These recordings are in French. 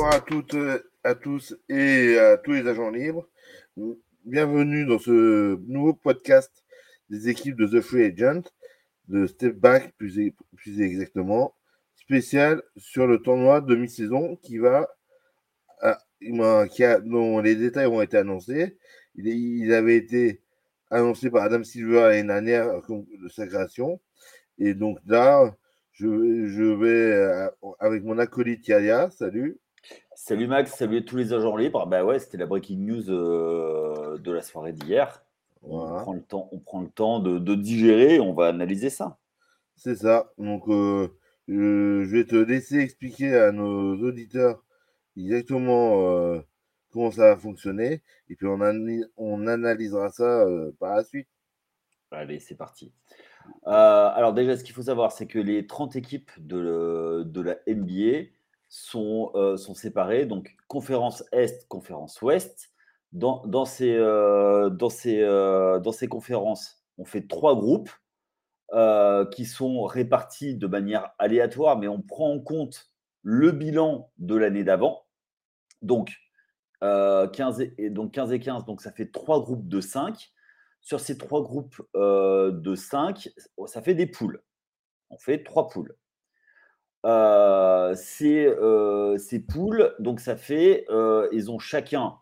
Bonjour à toutes, à tous et à tous les agents libres. Bienvenue dans ce nouveau podcast des équipes de The Free Agent, de Step Back plus, exactement, spécial sur le tournoi de mi-saison qui va, qui a, dont les détails ont été annoncés. Il, avait été annoncé par Adam Silver l'année dernière de sa création. Et donc là, je, je vais euh, avec mon acolyte Yaya. Salut. Salut Max, salut à tous les agents libres. Bah ouais, c'était la breaking news euh, de la soirée d'hier. On, prend le temps, on prend le temps de, de digérer, on va analyser ça. C'est ça. Donc, euh, je, je, vais te laisser expliquer à nos auditeurs exactement comment ça va fonctionner. Et puis, on, on analysera ça par la suite. Allez, c'est parti. Euh, alors déjà, ce qu'il faut savoir, c'est que les 30 équipes de, de la NBA sont, euh, sont séparées, donc conférence Est, conférence Ouest. Dans, dans, ces, euh, ces, dans ces conférences, on fait trois groupes qui sont répartis de manière aléatoire, mais on prend en compte le bilan de l'année d'avant. Donc, 15 et, donc 15 et 15, donc ça fait trois groupes de 5 sur ces trois groupes de cinq, ça fait des poules. On fait trois poules. Ces, ces, poules, donc ça fait, ils ont chacun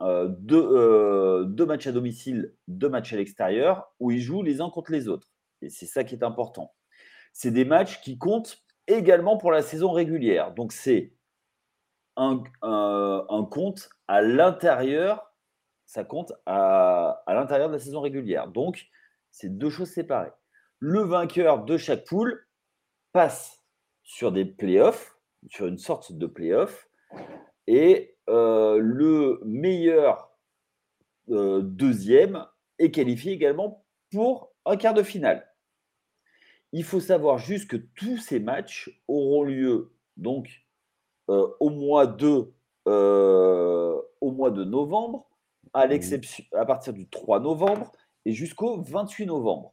deux, deux, matchs à domicile, deux matchs à l'extérieur, où ils jouent les uns contre les autres. Et c'est ça qui est important. C'est des matchs qui comptent également pour la saison régulière. Donc c'est un, un compte à l'intérieur ça compte à, l'intérieur de la saison régulière. Donc, c'est deux choses séparées. Le vainqueur de chaque poule passe sur des playoffs, sur une sorte de playoff, et euh, le meilleur euh, deuxième est qualifié également pour un quart de finale. Il faut savoir juste que tous ces matchs auront lieu donc euh, au mois de au mois de novembre à mmh l'exception à partir du 3 novembre et jusqu'au 28 novembre.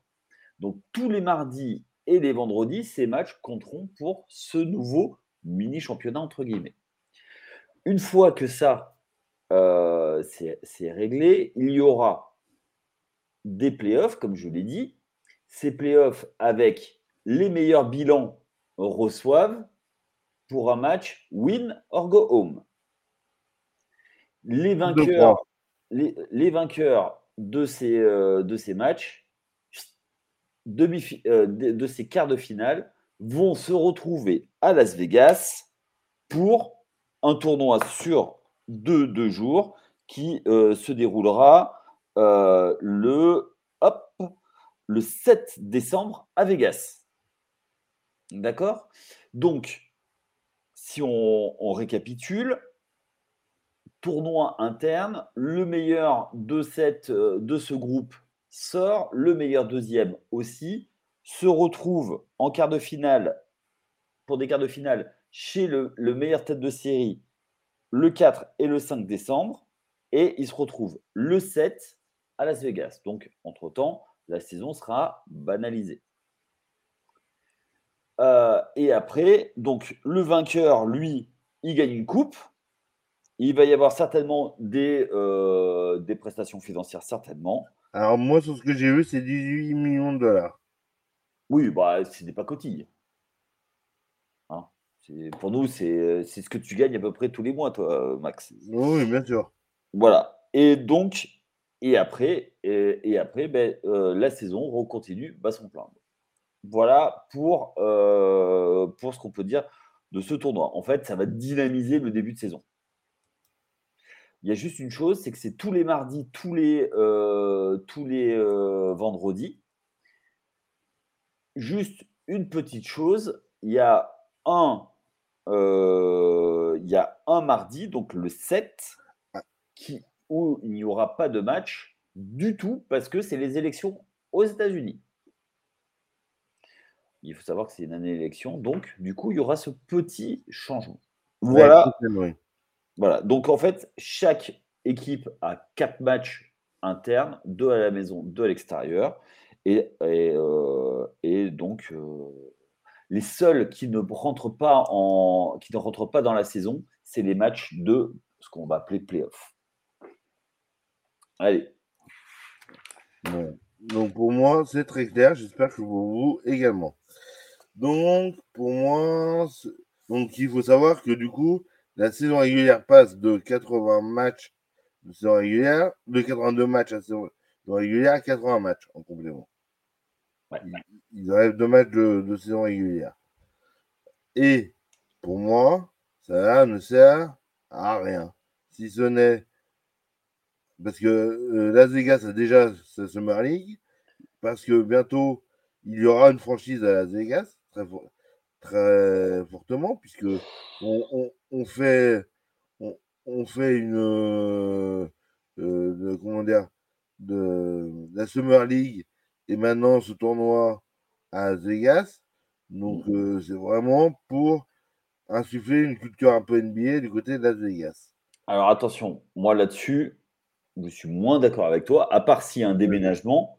Donc tous les mardis et les vendredis, ces matchs compteront pour ce nouveau mini championnat entre guillemets. Une fois que ça euh, c'est réglé, il y aura des playoffs, comme je l'ai dit. Ces playoffs avec les meilleurs bilans reçoivent pour un match win or go home. Les vainqueurs les, vainqueurs de ces, euh, de ces matchs, euh, de, ces quarts de finale, vont se retrouver à Las Vegas pour un tournoi sur deux, deux jours qui euh, se déroulera le, hop, le 7 décembre à Vegas. D'accord? Donc, si on récapitule, tournoi interne. Le meilleur euh, de ce groupe sort, le meilleur deuxième aussi, se retrouve en quart de finale, pour des quarts de finale, chez le, meilleur tête de série le 4 et le 5 décembre, et il se retrouve le 7 à Las Vegas. Donc, entre-temps, la saison sera banalisée. Euh, et après, donc le vainqueur, lui, il gagne une coupe. Il va y avoir certainement des, euh, des prestations financières, certainement. Alors, moi, sur ce que j'ai vu, c'est 18 millions de dollars. Oui, bah, c'est des pacotilles. Hein pour nous, c'est ce que tu gagnes à peu près tous les mois, toi, Max. Oui, bien sûr. Voilà. Et donc, et après, et, après ben, euh, la saison recontinue, va son plein. Voilà pour, euh, pour ce qu'on peut dire de ce tournoi. En fait, ça va dynamiser le début de saison. Il y a juste une chose, c'est que c'est tous les mardis, tous les, euh, tous les euh, vendredis. Juste une petite chose, il y a un, euh, il y a un mardi, donc le 7, qui, où il n'y aura pas de match du tout parce que c'est les élections aux États-Unis. Il faut savoir que c'est une année d'élection, donc du coup, il y aura ce petit changement. Voilà. Voilà. Donc, en fait, chaque équipe a quatre matchs internes, deux à la maison, deux à l'extérieur. Et, euh, donc, euh, les seuls qui ne rentrent pas, en, qui ne rentrent pas dans la saison, c'est les matchs de ce qu'on va appeler playoff. Allez. Donc pour moi, c'est très clair. J'espère que pour vous également. Donc pour moi, donc il faut savoir que du coup, la saison régulière passe de 80 matchs de saison régulière, de 82 matchs à saison régulière à 80 matchs en complément. Ils, arrivent deux matchs de, saison régulière. Et pour moi, ça ne sert à rien. Si ce n'est parce que euh, Las Vegas a déjà sa Summer League, parce que bientôt il y aura une franchise à Las Vegas, très, très fortement, puisque on, fait, on, fait une. Euh, euh, comment dire de, la Summer League et maintenant ce tournoi à Las Vegas. Donc, mmh. c'est vraiment pour insuffler une culture un peu NBA du côté de Las Vegas. Alors attention, moi là-dessus, je suis moins d'accord avec toi, à part s'il y a un déménagement.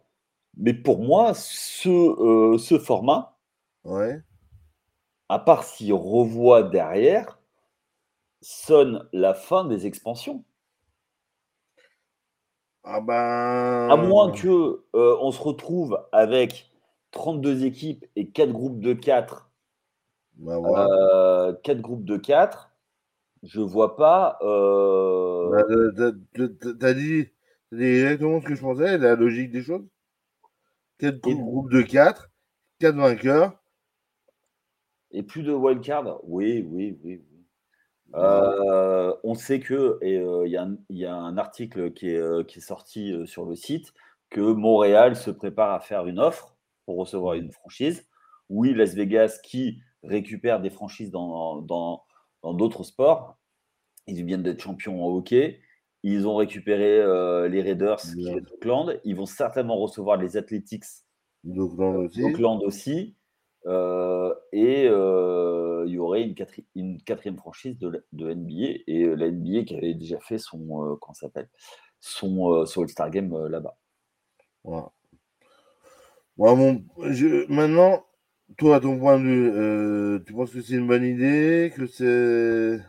Mais pour moi, ce, euh, ce format, ouais. À part s'il revoit derrière, sonne la fin des expansions. Ah ben... À moins que euh, on se retrouve avec 32 équipes et 4 groupes de 4. Ben euh, 4 groupes de 4 je vois pas. Euh... Bah, t'as dit, exactement ce que je pensais, la logique des choses. Quatre groupes de 4, 4 vainqueurs. Et plus de wildcard Oui, oui, oui. Euh, on sait que, et euh, il y, a un article qui est, euh, qui est sorti sur le site, que Montréal se prépare à faire une offre pour recevoir une franchise. Oui, Las Vegas qui récupère des franchises dans, dans dans d'autres sports. Ils viennent d'être champions en hockey. Ils ont récupéré euh, les Raiders qui d'Oakland. Ils vont certainement recevoir les Athletics d'Oakland aussi. Euh, et euh, il y aurait une, une quatrième franchise de, de, NBA et la NBA qui avait déjà fait son s'appelle? Son, son All-Star Game là-bas. Voilà. je, maintenant, toi, à ton point de vue, euh, tu penses que c'est une bonne idée Que c'est.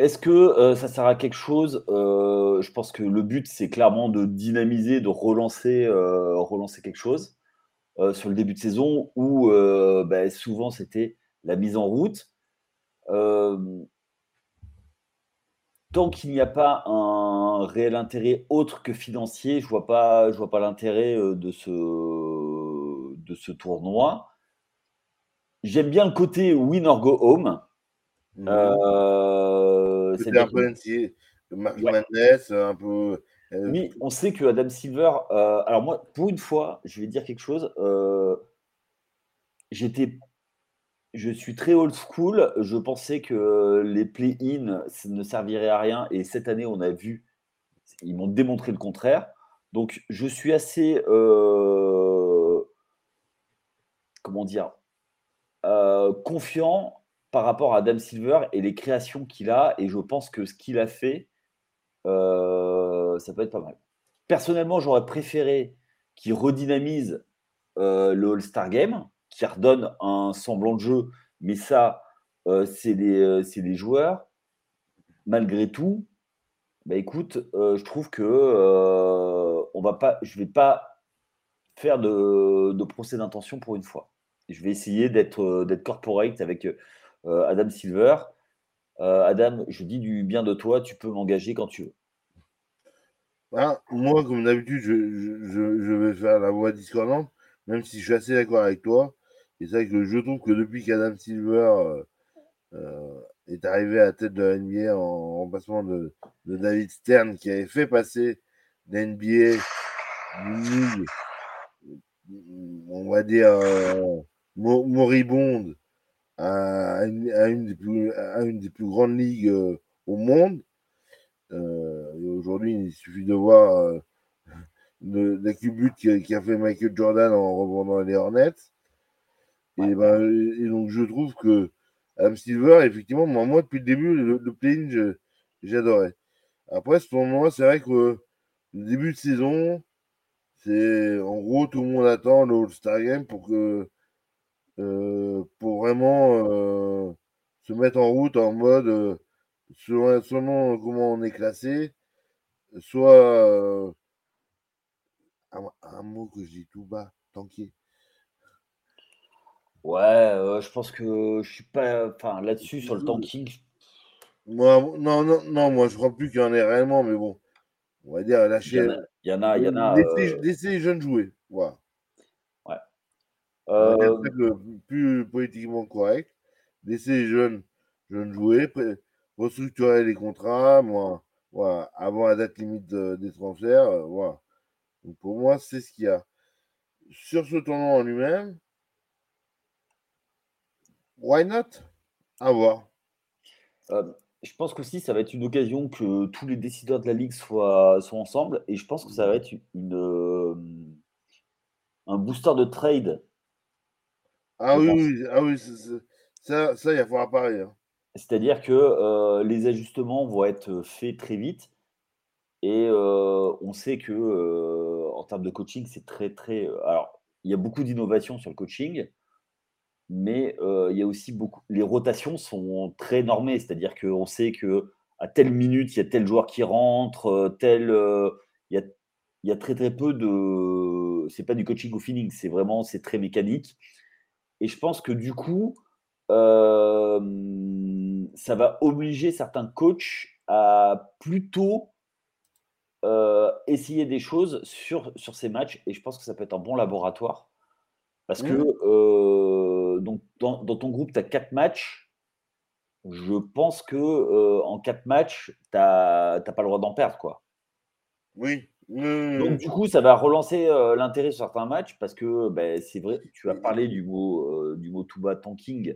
Euh, est-ce que euh, ça sert à quelque chose Je pense que le but, c'est clairement de dynamiser, de relancer, relancer quelque chose sur le début de saison où bah, souvent c'était la mise en route tant qu'il n'y a pas un réel intérêt autre que financier, je vois pas, je vois pas l'intérêt euh, de ce, de ce tournoi. J'aime bien le côté win or go home. Mmh. Euh, c'est un peu un peu. Euh, oui, on sait que Adam Silver. alors moi, pour une fois, je vais dire quelque chose. J'étais je suis très old school. Je pensais que les play-in ne serviraient à rien. Et cette année, on a vu, ils m'ont démontré le contraire. Donc, je suis assez, euh, comment dire, euh, confiant par rapport à Adam Silver et les créations qu'il a. Et je pense que ce qu'il a fait, euh, ça peut être pas mal. Personnellement, j'aurais préféré qu'il redynamise le All-Star Game qui redonne un semblant de jeu. Mais ça, euh, c'est des, euh, joueurs. Malgré tout, bah écoute, euh, je trouve que on va pas, je ne vais pas faire de, procès d'intention pour une fois. Je vais essayer d'être corporate avec Adam Silver. Adam, je dis du bien de toi, tu peux m'engager quand tu veux. Ah, moi, comme d'habitude, je, vais faire la voix discordante, même si je suis assez d'accord avec toi. C'est vrai que je trouve que depuis qu'Adam Silver euh, euh, est arrivé à la tête de la NBA en remplacement de, David Stern, qui avait fait passer la NBA on va dire, euh, moribonde à une, des plus, une, des plus, grandes ligues au monde. Aujourd'hui, il suffit de voir la cubute qui, a fait Michael Jordan en revendant les Hornets. Ben, et, donc, je trouve que Adam Silver, effectivement, moi, depuis le début, le, le play-in, j'adorais. Après, ce tournoi, c'est vrai que le début de saison, c'est en gros, tout le monde attend le All-Star Game pour que pour vraiment se mettre en route en mode selon, comment on est classé, soit un, mot que je dis tout bas, tanké. Ouais, je pense que je suis pas. Enfin, là-dessus, sur le tanking. Moi, non, non, non, moi, je crois plus qu'il y en ait réellement, mais bon, on va dire lâcher. Il y en a, il y en a. Laisser, les jeunes jouer, voilà. Ouais. plus politiquement correct. Laisser les jeunes, jeunes jouer, restructurer les contrats, moi, voilà, avant la date limite des transferts, voilà. Donc pour moi, c'est ce qu'il y a. Sur ce tournoi en lui-même, why not? À voir. Euh, je pense qu'aussi, ça va être une occasion que tous les décideurs de la Ligue soient, soient ensemble. Et je pense que ça va être une, euh, un booster de trade. Ah oui, oui, ah oui, ça, ça, il va falloir parler. Hein. C'est-à-dire que euh, les ajustements vont être faits très vite. Et on sait que en termes de coaching, c'est très, très. Alors, il y a beaucoup d'innovations sur le coaching, mais il y a aussi beaucoup. Les rotations sont très normées, c'est-à-dire qu'on sait que à telle minute, il y a tel joueur qui rentre, tel. il, y a, il y a très, très peu de. C'est pas du coaching au feeling, c'est vraiment. C'est très mécanique. Et je pense que du coup, ça va obliger certains coachs à plutôt euh, essayer des choses sur, sur ces matchs et je pense que ça peut être un bon laboratoire. Parce que mmh. euh, donc, dans, ton groupe, tu as quatre matchs. Je pense que euh, en quatre matchs, tu n'as pas le droit d'en perdre. Quoi. Oui. Donc, du coup, ça va relancer l'intérêt sur certains matchs parce que ben, c'est vrai, tu as parlé du mot, du mot tout bas tanking.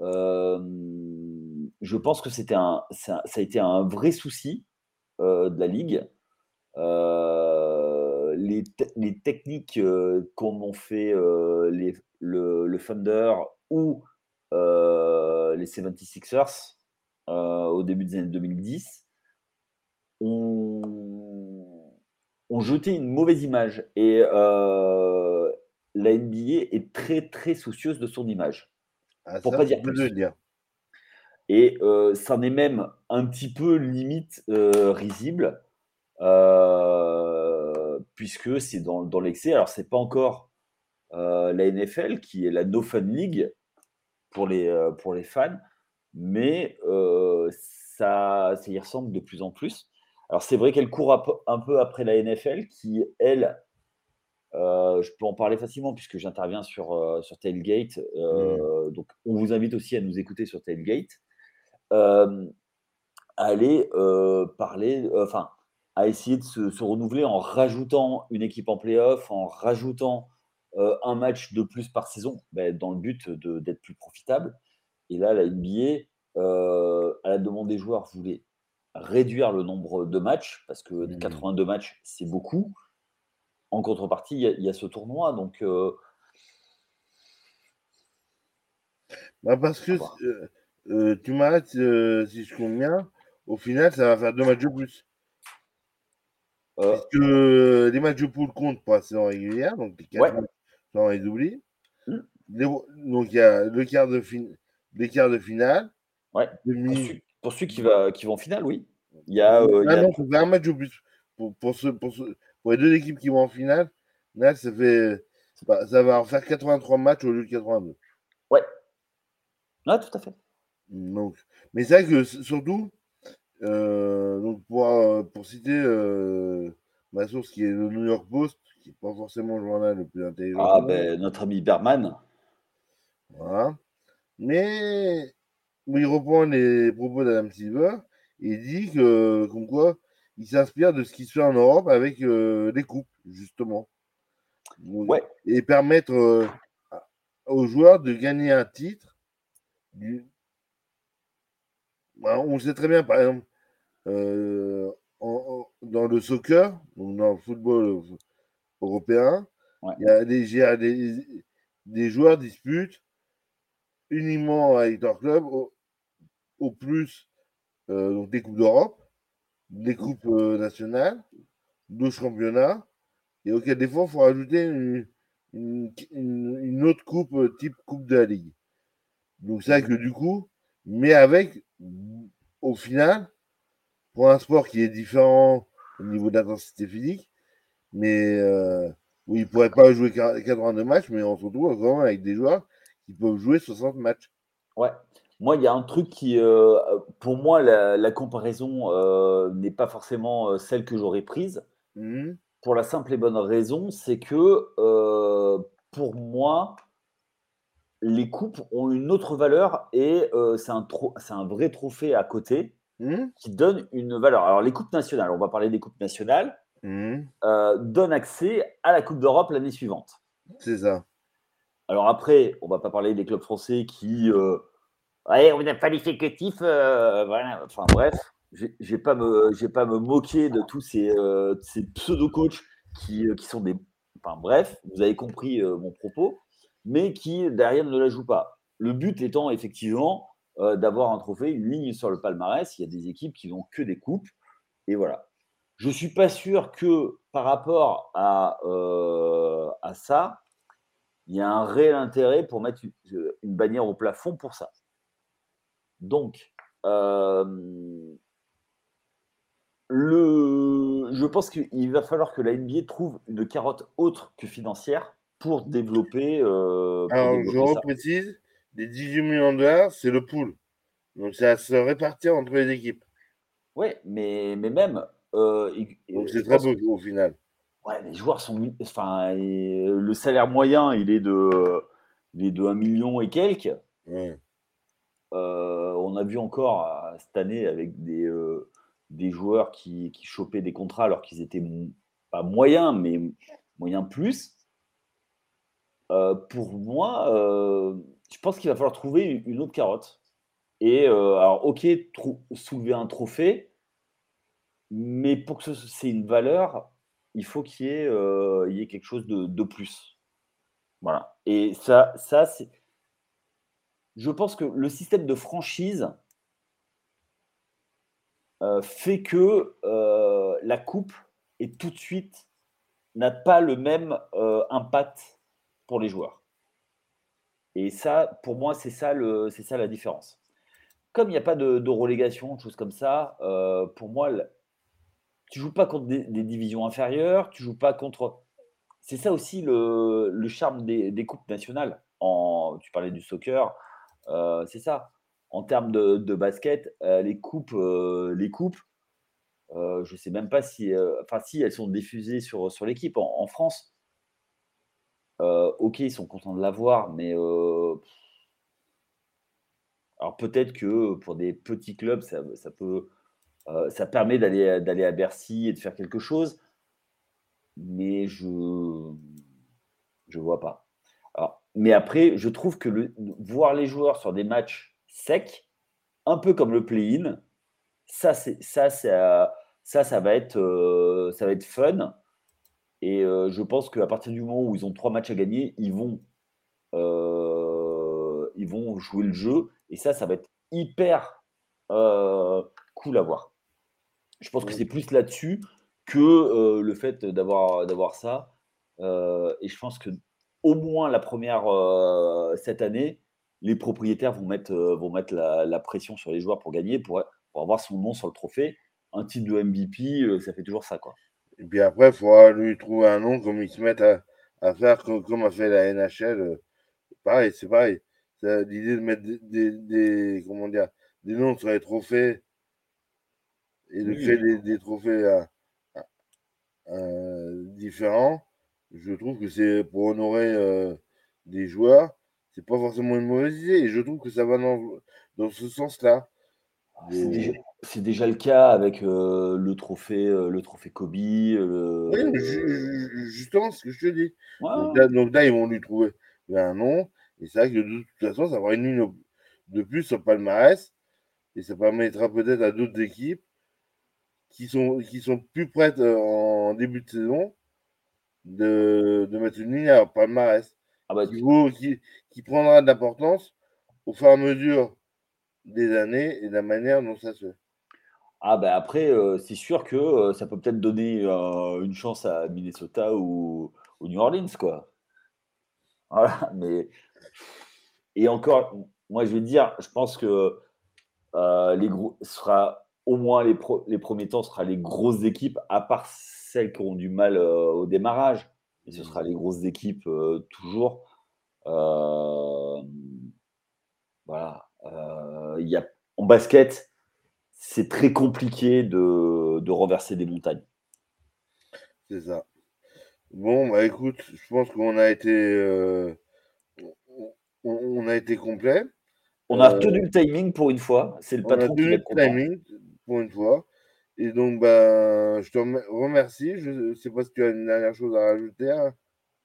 je pense que c'était un, ça, ça, a été un vrai souci de la ligue euh, les, les, techniques euh, comme ont fait euh, les, le, le, Thunder ou les 76ers au début des années 2010 ont, ont jeté une mauvaise image. Et la NBA est très très soucieuse de son image. Ah, pour pas dire plus. Dire. Et ça en est même un petit peu limite risible euh, puisque c'est dans, dans l'excès. Alors, c'est pas encore euh, la NFL qui est la No Fun League pour les, euh, pour les fans, mais ça, ça y ressemble de plus en plus. Alors, c'est vrai qu'elle court un peu après la NFL qui, elle, je peux en parler facilement puisque j'interviens sur, sur Tailgate. Mmh. Donc, on vous invite aussi à nous écouter sur Tailgate. aller parler, enfin, à essayer de se, renouveler en rajoutant une équipe en playoff, en rajoutant euh, un match de plus par saison, ben, dans le but d'être plus profitable. Et là, la NBA, euh, à la demande des joueurs, voulait réduire le nombre de matchs, parce que 82 mmh. matchs, c'est beaucoup. En contrepartie, il y, a ce tournoi, donc... Euh, bah parce que tu m'arrêtes, si je bien, au final, ça va faire deux matchs de plus. Euh, Parce que les matchs de poule comptent pour la saison régulière, donc les quatre matchs sont les oubliés. Hmm. donc il y a le quart de, les quarts de finale. Ouais. Pour, ceux, qui, va, qui vont en finale, oui. Il y a, euh, ah non, ça fait un match de plus. Pour, pour, pour, pour, les deux équipes qui vont en finale, là, ça, fait, ça va en faire 83 matchs au lieu de 82. Ouais. Ouais, tout à fait. Donc, mais c'est vrai que surtout, euh, donc pour, euh, pour citer euh, ma source qui est le New York Post, qui n'est pas forcément le journal le plus intelligent. Ah ben notre ami Berman. Voilà. Mais il reprend les propos d'Adam Silver et dit que comme quoi il s'inspire de ce qui se fait en Europe avec les coupes, justement. Ouais. Et permettre aux joueurs de gagner un titre. Bah, on sait très bien, par exemple, euh, dans le soccer, donc dans le football européen, il y a des, des, joueurs disputent uniquement avec leur club au, plus euh, donc des Coupes d'Europe, des Coupes euh, nationales, deux championnats, et auquel des fois il faut rajouter une, autre coupe euh, type Coupe de la Ligue. Donc c'est vrai que du coup, mais avec, au final, pour un sport qui est différent au niveau d'intensité physique, mais euh, où il ne pourrait pas jouer 82 matchs, mais on se retrouve vraiment avec des joueurs qui peuvent jouer 60 matchs. Ouais. Moi, il y a un truc qui, euh, pour moi, la, comparaison euh, n'est pas forcément euh, celle que j'aurais prise. Mmh. Pour la simple et bonne raison, c'est que pour moi, les coupes ont une autre valeur et c'est un, un, vrai trophée à côté mmh. qui donne une valeur. Alors, les coupes nationales, on va parler des coupes nationales, mmh. donnent accès à la Coupe d'Europe l'année suivante. C'est ça. Alors après, on va pas parler des clubs français qui Ouais, on n'a pas l'effectif. Euh, voilà. Enfin bref, je pas me, pas me moquer de tous ces, euh, ces pseudo-coachs qui, euh, qui, sont des. Enfin bref, vous avez compris mon propos, mais qui derrière ne la jouent pas. Le but étant effectivement d'avoir un trophée, une ligne sur le palmarès. Il y a des équipes qui n'ont que des coupes. Et voilà. Je ne suis pas sûr que par rapport à, à ça, il y a un réel intérêt pour mettre une bannière au plafond pour ça. Donc, le, je pense qu'il va falloir que la NBA trouve une carotte autre que financière pour développer. Alors, je reprécise les 18 millions de dollars, c'est le pool. Donc, ça se répartir entre les équipes. Oui, mais, mais même. Donc, c'est très beau au final. Ouais, les joueurs sont. Enfin, le salaire moyen, il est de, il est de 1 million et quelques. Ouais. Euh, on a vu encore euh, cette année avec des, euh, des joueurs qui, qui, chopaient des contrats alors qu'ils étaient pas moyens, mais moyens plus. pour moi, je pense qu'il va falloir trouver une autre carotte. Et alors, ok, soulever un trophée, mais pour que c'est une valeur, il faut qu'il y, y, ait quelque chose de, de plus. Voilà. Et ça, ça c'est je pense que le système de franchise euh, fait que euh, la coupe est tout de suite n'a pas le même euh, impact pour les joueurs. Et ça, pour moi, c'est ça, ça la différence. Comme il n'y a pas de, relégation, de choses comme ça, pour moi, tu joues pas contre des, divisions inférieures, tu joues pas contre. C'est ça aussi le, charme des, coupes nationales. Tu parlais du soccer, euh, c'est ça. En termes de, basket, euh, les coupes, euh, les coupes je ne sais même pas si, enfin, si elles sont diffusées sur, sur l'équipe en, France. ok, ils sont contents de l'avoir, mais alors peut-être que pour des petits clubs, ça, peut, ça permet d'aller d'aller à Bercy et de faire quelque chose, mais je je vois pas. Mais après, je trouve que le, voir les joueurs sur des matchs secs, un peu comme le play-in, ça, ça, ça, ça, ça, va être, euh, ça va être fun. Et euh, je pense qu'à partir du moment où ils ont trois matchs à gagner, ils vont, euh, ils vont jouer le jeu. Et ça, ça va être hyper cool à voir. Je pense que c'est plus là-dessus que le fait d'avoir, d'avoir ça. et je pense que au moins la première euh, cette année, les propriétaires vont mettre, euh, vont mettre la, pression sur les joueurs pour gagner, pour, avoir son nom sur le trophée. Un titre de MVP, euh, ça fait toujours ça. Quoi. Et puis après, il faudra lui trouver un nom comme ils se mettent à, faire, comme, a fait la NHL. pareil, c'est pareil. L'idée de mettre des, comment dire, des noms sur les trophées et de créer des, trophées différents je trouve que c'est pour honorer euh, des joueurs, c'est pas forcément une mauvaise idée. Et je trouve que ça va dans, dans ce sens-là. C'est déjà, le cas avec euh, le trophée, euh, le trophée Kobe. Oui, justement, ce que je te dis. Donc, là, ils vont lui trouver un nom. Et c'est vrai que de toute façon, ça va une ligne de plus sur palmarès. Et ça permettra peut-être à d'autres équipes qui sont, qui sont plus prêtes en début de saison de, de mettre une ligne à palmarès ah bah, qui, qui, prendra de l'importance au fur et à mesure des années et de la manière dont ça se fait. Ah bah après, euh, c'est sûr que euh, ça peut peut-être donner euh, une chance à Minnesota ou, ou, New Orleans, quoi. Voilà, mais. Et encore, moi, je vais dire, je pense que les gros, sera au moins les, les premiers temps, ce sera les grosses équipes, à part celles qui ont du mal euh, au démarrage. Et ce sera les grosses équipes euh, toujours. voilà. Y a, en basket, c'est très compliqué de, de renverser des montagnes. C'est ça. Bon, bah écoute, je pense qu'on a été, on, a été complet. On a retenu le timing pour une fois. C'est le patron qui va le timing pour une fois. Et donc, bah, je te remercie. Je ne sais pas si tu as une dernière chose à rajouter. Hein.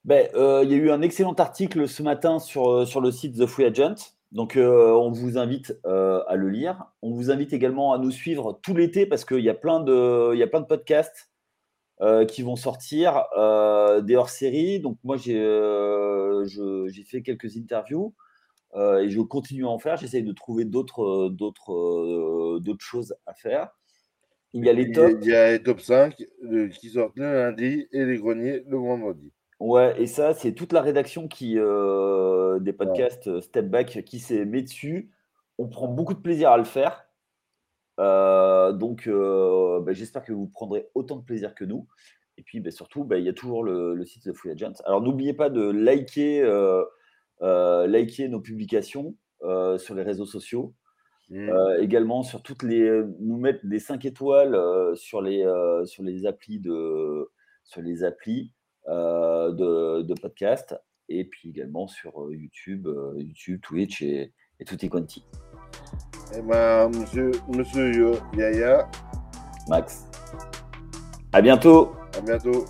Ben, euh, il y a eu un excellent article ce matin sur, euh, sur le site The Free Agent. Donc, euh, on vous invite à le lire. On vous invite également à nous suivre tout l'été parce qu'il y, a plein de, y a plein de podcasts qui vont sortir, des hors-séries. Donc, moi, j'ai fait quelques interviews. Et je continue à en faire. J'essaye de trouver d'autres, d'autres choses à faire. Il y a les top. Il y a les top 5 qui sortent le lundi et les greniers le vendredi. Ouais, et ça, c'est toute la rédaction qui, des podcasts Step Back qui s'est mis dessus. On prend beaucoup de plaisir à le faire. donc, bah, j'espère que vous prendrez autant de plaisir que nous. Et puis, bah, surtout, bah, il y a toujours le, le site de Free Agents. Alors, n'oubliez pas de liker euh, liker nos publications euh, sur les réseaux sociaux. Mmh. Euh, également sur toutes les nous mettre des 5 étoiles sur les sur les applis de sur les applis de, de, podcast et puis également sur YouTube, YouTube, Twitch et, et tutti quanti. Eh ben, monsieur, monsieur Yaya. Max. À bientôt. À bientôt.